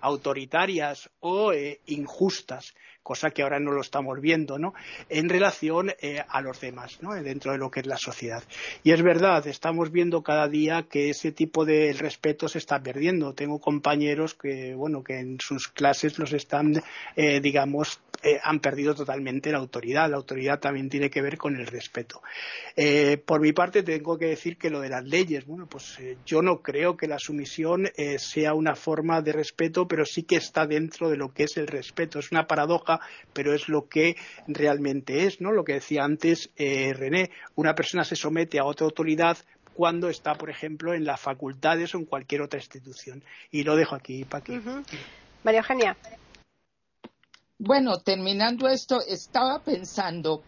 autoritarias o injustas cosa que ahora no lo estamos viendo, ¿no? En relación eh, a los demás, ¿no? Dentro de lo que es la sociedad. Y es verdad, estamos viendo cada día que ese tipo de respeto se está perdiendo. Tengo compañeros que, bueno, que en sus clases los están, eh, digamos, eh, han perdido totalmente la autoridad. La autoridad también tiene que ver con el respeto. por mi parte, tengo que decir que lo de las leyes, bueno, pues yo no creo que la sumisión sea una forma de respeto, pero sí que está dentro de lo que es el respeto. Es una paradoja pero es lo que realmente es, ¿no? Lo que decía antes eh, René, una persona se somete a otra autoridad cuando está, por ejemplo, en las facultades o en cualquier otra institución. Y lo dejo aquí, Paqui. María Eugenia. Bueno, terminando esto, estaba pensando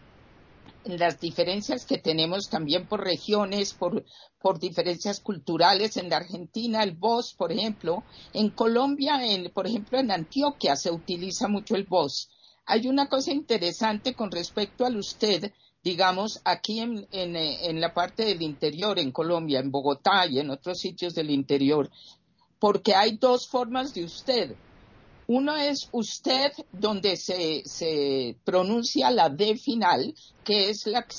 en las diferencias que tenemos también por regiones, por, por diferencias culturales. En la Argentina, el vos, por ejemplo, en Colombia, en, por ejemplo, en Antioquia se utiliza mucho el vos. Hay una cosa interesante con respecto al usted, digamos, aquí en, en, la parte del interior, en Colombia, en Bogotá y en otros sitios del interior, porque hay dos formas de usted. Uno es usted, donde se, pronuncia la D final, que es la que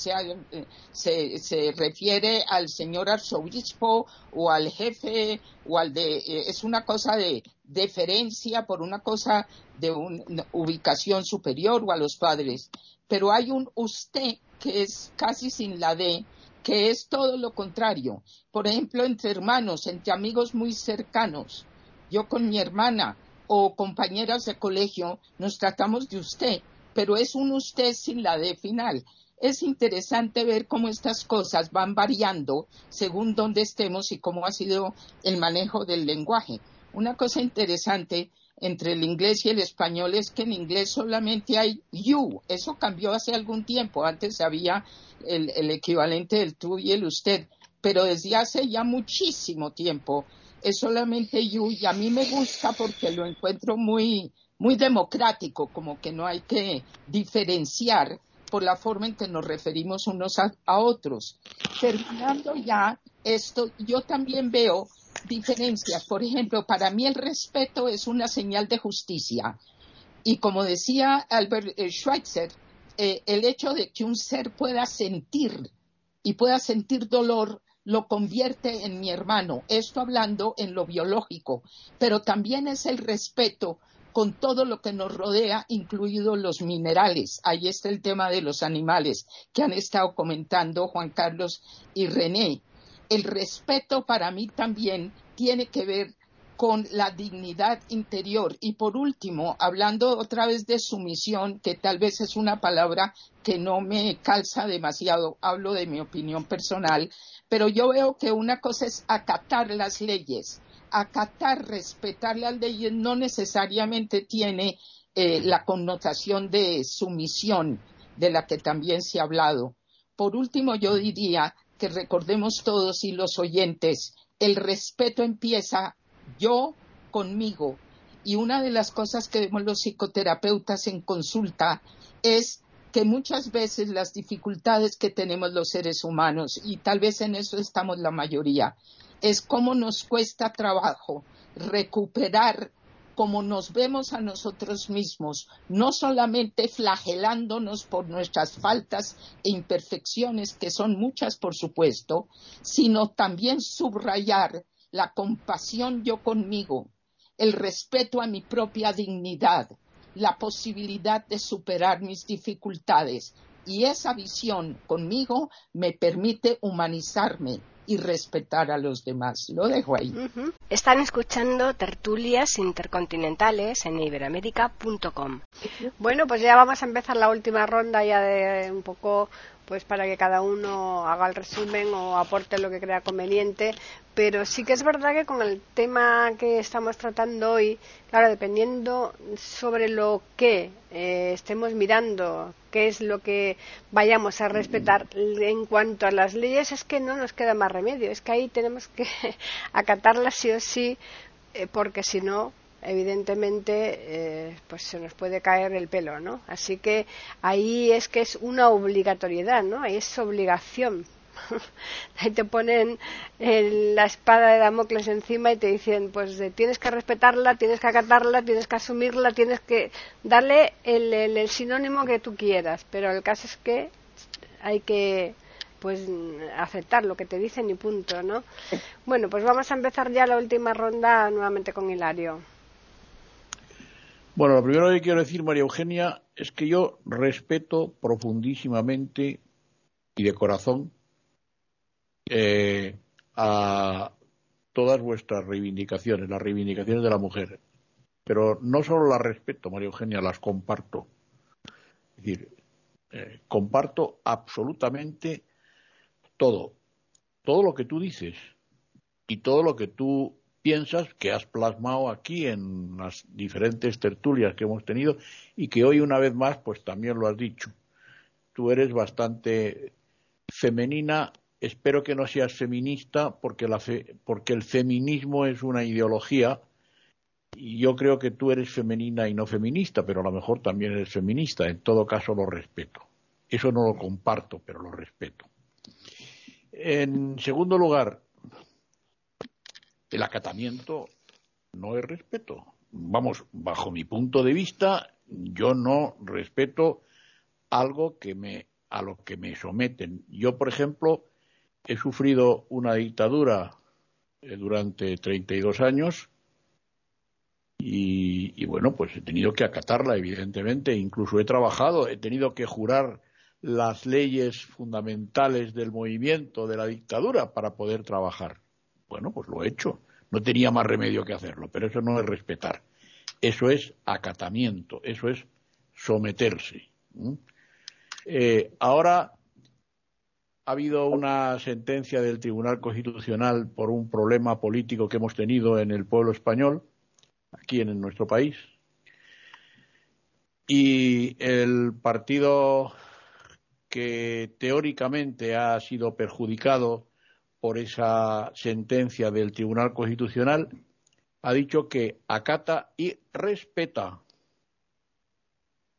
se, se, refiere al señor arzobispo o al jefe o al de. Eh, es una cosa de deferencia por una cosa de una ubicación superior o a los padres, pero hay un usted que es casi sin la D, que es todo lo contrario. Por ejemplo, entre hermanos, entre amigos muy cercanos. Yo con mi hermana o compañeras de colegio nos tratamos de usted, pero es un usted sin la D final. es interesante ver cómo estas cosas van variando según dónde estemos y cómo ha sido el manejo del lenguaje. Una cosa interesante entre el inglés y el español es que en inglés solamente hay you. Eso cambió hace algún tiempo. Antes había el, el equivalente del tú y el usted. Pero desde hace ya muchísimo tiempo es solamente you y a mí me gusta porque lo encuentro muy, muy democrático, como que no hay que diferenciar por la forma en que nos referimos unos a, otros. Terminando ya esto, yo también veo diferencias. Por ejemplo, para mí el respeto es una señal de justicia. Y como decía Albert eh, Schweitzer, eh, el hecho de que un ser pueda sentir y pueda sentir dolor lo convierte en mi hermano. Esto hablando en lo biológico, pero también es el respeto con todo lo que nos rodea, incluidos los minerales. Ahí está el tema de los animales que han estado comentando Juan Carlos y René. El respeto para mí también tiene que ver con la dignidad interior. Y por último, hablando otra vez de sumisión, que tal vez es una palabra que no me calza demasiado, hablo de mi opinión personal, pero yo veo que una cosa es acatar las leyes acatar, respetar las leyes no necesariamente tiene eh, la connotación de sumisión de la que también se ha hablado. Por último, yo diría que recordemos todos y los oyentes, el respeto empieza yo conmigo. Y una de las cosas que vemos los psicoterapeutas en consulta es que muchas veces las dificultades que tenemos los seres humanos, y tal vez en eso estamos la mayoría, es cómo nos cuesta trabajo recuperar cómo nos vemos a nosotros mismos, no solamente flagelándonos por nuestras faltas e imperfecciones, que son muchas por supuesto, sino también subrayar la compasión yo conmigo, el respeto a mi propia dignidad, la posibilidad de superar mis dificultades. Y esa visión conmigo me permite humanizarme, y respetar a los demás. Lo dejo ahí. Están escuchando tertulias intercontinentales en iberamérica.com. Bueno, pues ya vamos a empezar la última ronda ya de un poco pues para que cada uno haga el resumen o aporte lo que crea conveniente. Pero sí que es verdad que con el tema que estamos tratando hoy, claro, dependiendo sobre lo que eh, estemos mirando, qué es lo que vayamos a respetar en cuanto a las leyes, es que no nos queda más remedio. Es que ahí tenemos que [LAUGHS] acatarlas sí o sí, eh, porque si no, evidentemente eh, pues se nos puede caer el pelo, ¿no? Así que ahí es que es una obligatoriedad, ¿no? Ahí es obligación. [LAUGHS] ahí te ponen la espada de Damocles encima y te dicen, pues tienes que respetarla, tienes que acatarla, tienes que asumirla, tienes que darle el, el sinónimo que tú quieras. Pero el caso es que hay que pues aceptar lo que te dicen y punto, ¿no? Bueno, pues vamos a empezar ya la última ronda nuevamente con Hilario. Bueno, lo primero que quiero decir, María Eugenia, es que yo respeto profundísimamente y de corazón eh, a todas vuestras reivindicaciones, las reivindicaciones de la mujer. Pero no solo las respeto, María Eugenia, las comparto. Es decir, eh, comparto absolutamente todo. Todo lo que tú dices y todo lo que tú piensas que has plasmado aquí en las diferentes tertulias que hemos tenido y que hoy una vez más pues también lo has dicho. Tú eres bastante femenina, espero que no seas feminista porque, la porque el feminismo es una ideología y yo creo que tú eres femenina y no feminista, pero a lo mejor también eres feminista, en todo caso lo respeto. Eso no lo comparto, pero lo respeto. En segundo lugar, el acatamiento no es respeto. Vamos, bajo mi punto de vista, yo no respeto algo que me, a lo que me someten. Yo, por ejemplo, he sufrido una dictadura eh, durante 32 años y, y, bueno, pues he tenido que acatarla, evidentemente. Incluso he trabajado, he tenido que jurar las leyes fundamentales del movimiento de la dictadura para poder trabajar. Bueno, pues lo he hecho. No tenía más remedio que hacerlo, pero eso no es respetar. Eso es acatamiento, eso es someterse. Eh, ahora ha habido una sentencia del Tribunal Constitucional por un problema político que hemos tenido en el pueblo español, aquí en nuestro país, y el partido que teóricamente ha sido perjudicado por esa sentencia del Tribunal Constitucional ha dicho que acata y respeta.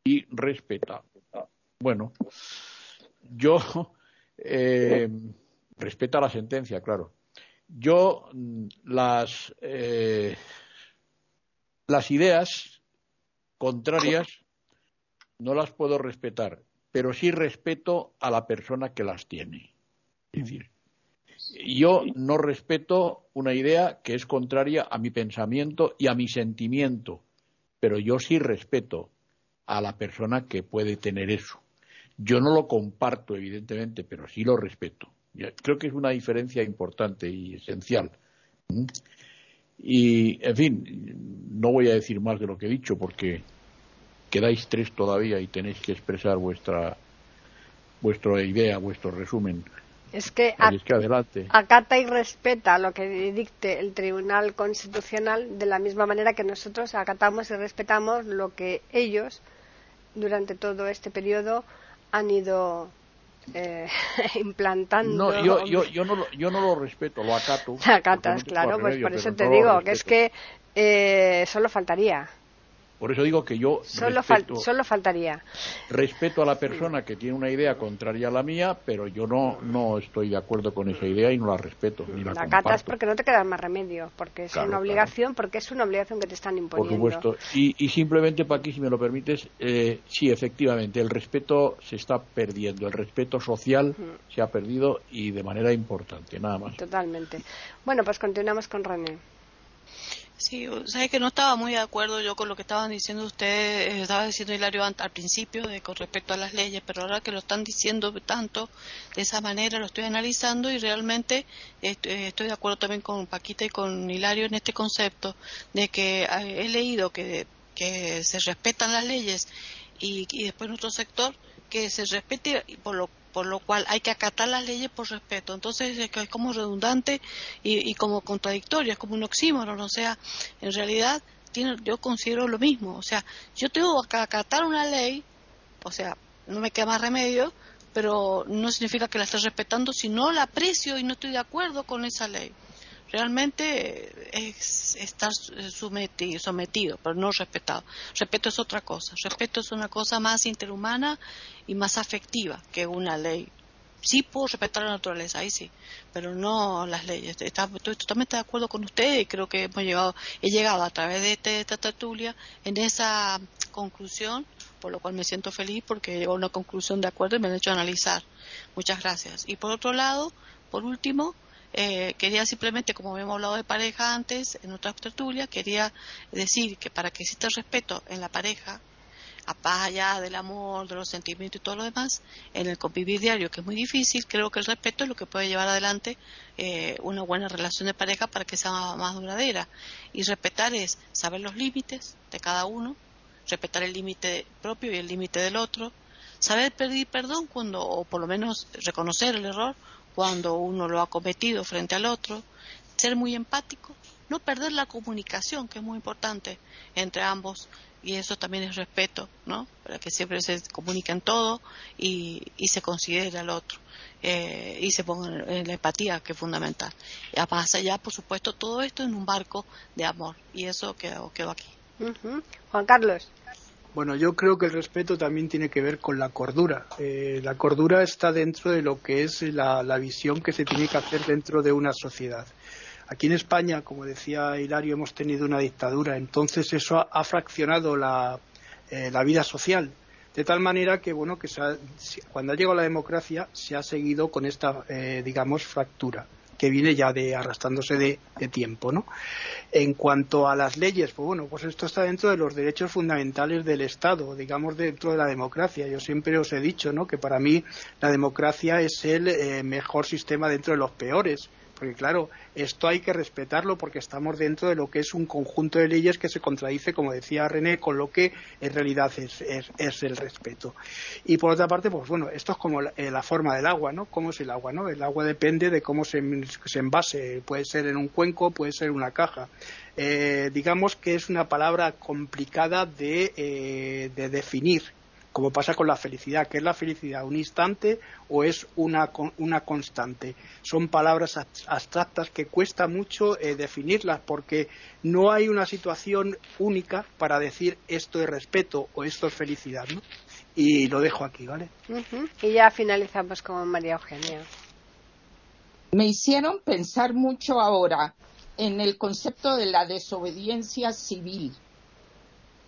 Y respeta. Bueno, yo [LAUGHS] eh, respeta la sentencia, claro. Yo mm, las eh, las ideas contrarias no las puedo respetar, pero sí respeto a la persona que las tiene. Es decir, yo no respeto una idea que es contraria a mi pensamiento y a mi sentimiento, pero yo sí respeto a la persona que puede tener eso. Yo no lo comparto, evidentemente, pero sí lo respeto. Creo que es una diferencia importante y esencial. ¿Mm? Y, en fin, no voy a decir más de lo que he dicho porque quedáis tres todavía y tenéis que expresar vuestra, vuestra idea, vuestro resumen. Es que, acata y respeta lo que dicte el Tribunal Constitucional de la misma manera que nosotros acatamos y respetamos lo que ellos durante todo este periodo han ido eh, [LAUGHS] implantando. No, yo, yo, yo, no lo, yo no lo respeto, lo acato. Acatas, claro, pues por eso te digo que es que eh, solo faltaría. Por eso digo que yo solo, solo faltaría. Respeto a la persona que tiene una idea contraria a la mía, pero yo no, no estoy de acuerdo con esa idea y no la respeto. Ni la, la porque no te queda más remedio, porque es una obligación, porque es una obligación que te están imponiendo. Por supuesto. Y, y simplemente, aquí si me lo permites, eh, sí, efectivamente, el respeto se está perdiendo, el respeto social se ha perdido y de manera importante, nada más. Totalmente. Bueno, pues continuamos con René. Sí, sabes que no estaba muy de acuerdo yo con lo que estaban diciendo ustedes, eh, estaba diciendo Hilario al principio de con respecto a las leyes, pero ahora que lo están diciendo tanto de esa manera lo estoy analizando y realmente estoy, de acuerdo también con Paquita y con Hilario en este concepto de que eh, he leído que, se respetan las leyes y, y después otro sector que se respete por lo por lo cual hay que acatar las leyes por respeto. Entonces es como redundante y, como contradictorio, es como un oxímoron, o sea, en realidad tiene, yo considero lo mismo, o sea, yo tengo que acatar una ley, o sea, no me queda más remedio, pero no significa que la esté respetando si no la aprecio y no estoy de acuerdo con esa ley realmente es estar sometido, sometido, pero no respetado. Respeto es otra cosa. Respeto es una cosa más interhumana y más afectiva que una ley. Sí puedo respetar la naturaleza, ahí sí, pero no las leyes. estoy totalmente de acuerdo con usted y creo que hemos llegado, he llegado a través de este, esta tertulia en esa conclusión, por lo cual me siento feliz porque llegó a una conclusión de acuerdo y me han hecho analizar. Muchas gracias. Y por otro lado, por último, eh, quería simplemente, como habíamos hablado de pareja antes, en otra tertulia, quería decir que para que exista respeto en la pareja, a allá del amor, de los sentimientos y todo lo demás, en el convivir diario, que es muy difícil, creo que el respeto es lo que puede llevar adelante eh, una buena relación de pareja para que sea más, duradera. Y respetar es saber los límites de cada uno, respetar el límite propio y el límite del otro, saber pedir perdón cuando, o por lo menos reconocer el error cuando uno lo ha cometido frente al otro, ser muy empático, no perder la comunicación, que es muy importante entre ambos, y eso también es respeto, ¿no? Para que siempre se comuniquen todo y, y se considere al otro. Eh, y se ponga en la empatía, que es fundamental. Y más allá, por supuesto, todo esto en un barco de amor, y eso quedó, aquí. Juan Carlos. Bueno, yo creo que el respeto también tiene que ver con la cordura. Eh, la cordura está dentro de lo que es la, visión que se tiene que hacer dentro de una sociedad. Aquí en España, como decía Hilario, hemos tenido una dictadura, entonces eso ha, fraccionado eh, la, vida social, de tal manera que, bueno, que cuando ha llegado la democracia se ha seguido con esta, eh, digamos, fractura que viene ya de arrastrándose de, tiempo, ¿no? En cuanto a las leyes, pues bueno, pues esto está dentro de los derechos fundamentales del Estado, digamos dentro de la democracia. Yo siempre os he dicho, ¿no? Que para mí la democracia es el eh, mejor sistema dentro de los peores porque claro, esto hay que respetarlo porque estamos dentro de lo que es un conjunto de leyes que se contradice, como decía René, con lo que en realidad es, el respeto. Y por otra parte, pues bueno, esto es como la, eh, forma del agua, ¿no? ¿Cómo es el agua, no? El agua depende de cómo se, se envase, puede ser en un cuenco, puede ser en una caja. Eh, digamos que es una palabra complicada de, eh, de definir como pasa con la felicidad. ¿Qué es la felicidad? ¿Un instante o es una, una constante? Son palabras abstractas que cuesta mucho eh, definirlas porque no hay una situación única para decir esto es respeto o esto es felicidad. ¿no? Y lo dejo aquí, ¿vale? Y ya finalizamos con María Eugenia. Me hicieron pensar mucho ahora en el concepto de la desobediencia civil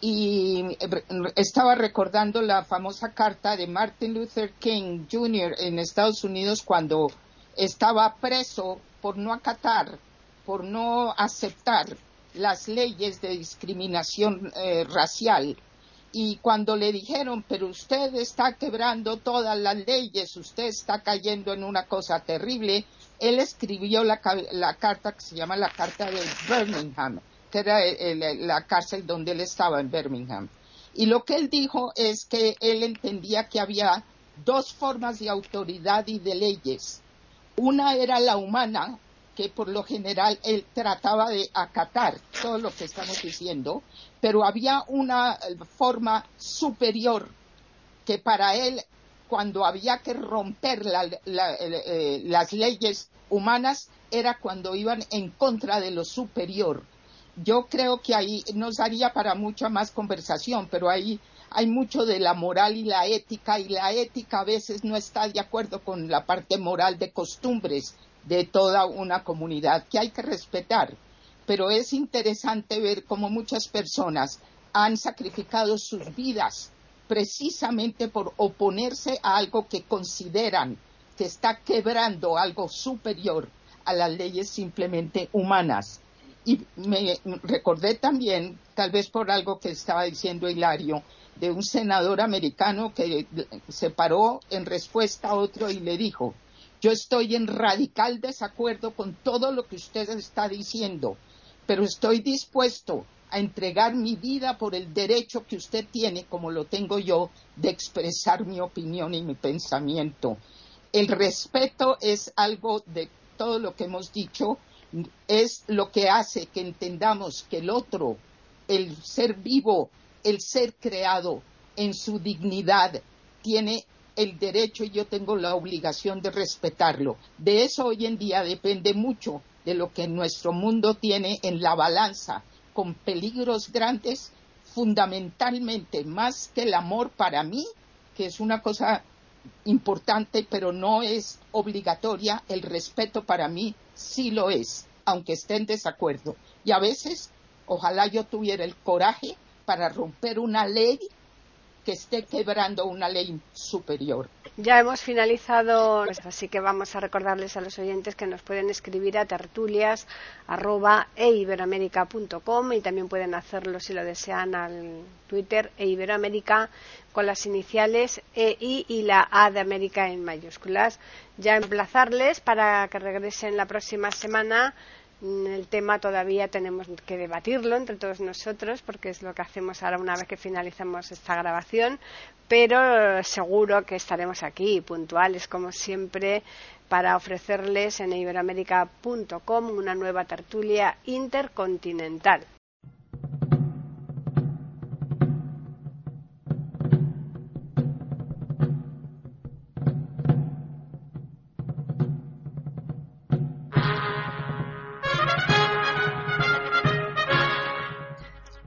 y estaba recordando la famosa carta de Martin Luther King Jr. en Estados Unidos cuando estaba preso por no acatar, por no aceptar las leyes de discriminación eh, racial. Y cuando le dijeron, pero usted está quebrando todas las leyes, usted está cayendo en una cosa terrible, él escribió la, la carta que se llama la Carta de Birmingham que era la cárcel donde él estaba en Birmingham. Y lo que él dijo es que él entendía que había dos formas de autoridad y de leyes. Una era la humana, que por lo general él trataba de acatar todo lo que estamos diciendo, pero había una forma superior que para él, cuando había que romper eh, las leyes humanas, era cuando iban en contra de lo superior yo creo que ahí nos daría para mucha más conversación, pero ahí hay mucho de la moral y la ética, y la ética a veces no está de acuerdo con la parte moral de costumbres de toda una comunidad que hay que respetar. Pero es interesante ver cómo muchas personas han sacrificado sus vidas precisamente por oponerse a algo que consideran que está quebrando algo superior a las leyes simplemente humanas. Y me recordé también, tal vez por algo que estaba diciendo Hilario, de un senador americano que se paró en respuesta a otro y le dijo, yo estoy en radical desacuerdo con todo lo que usted está diciendo, pero estoy dispuesto a entregar mi vida por el derecho que usted tiene, como lo tengo yo, de expresar mi opinión y mi pensamiento. El respeto es algo de todo lo que hemos dicho es lo que hace que entendamos que el otro, el ser vivo, el ser creado en su dignidad, tiene el derecho y yo tengo la obligación de respetarlo. De eso hoy en día depende mucho de lo que nuestro mundo tiene en la balanza, con peligros grandes, fundamentalmente más que el amor para mí, que es una cosa importante, pero no es obligatoria, el respeto para mí sí lo es, aunque esté en desacuerdo. Y a veces, ojalá yo tuviera el coraje para romper una ley que esté quebrando una ley superior. Ya hemos finalizado, así que vamos a recordarles a los oyentes que nos pueden escribir a tertulias.eiberoamerica.com y también pueden hacerlo si lo desean al Twitter eiberoamerica con las iniciales EI y la A de América en mayúsculas. Ya emplazarles para que regresen la próxima semana el tema todavía tenemos que debatirlo entre todos nosotros porque es lo que hacemos ahora una vez que finalizamos esta grabación, pero seguro que estaremos aquí puntuales como siempre para ofrecerles en iberoamérica.com una nueva tertulia intercontinental.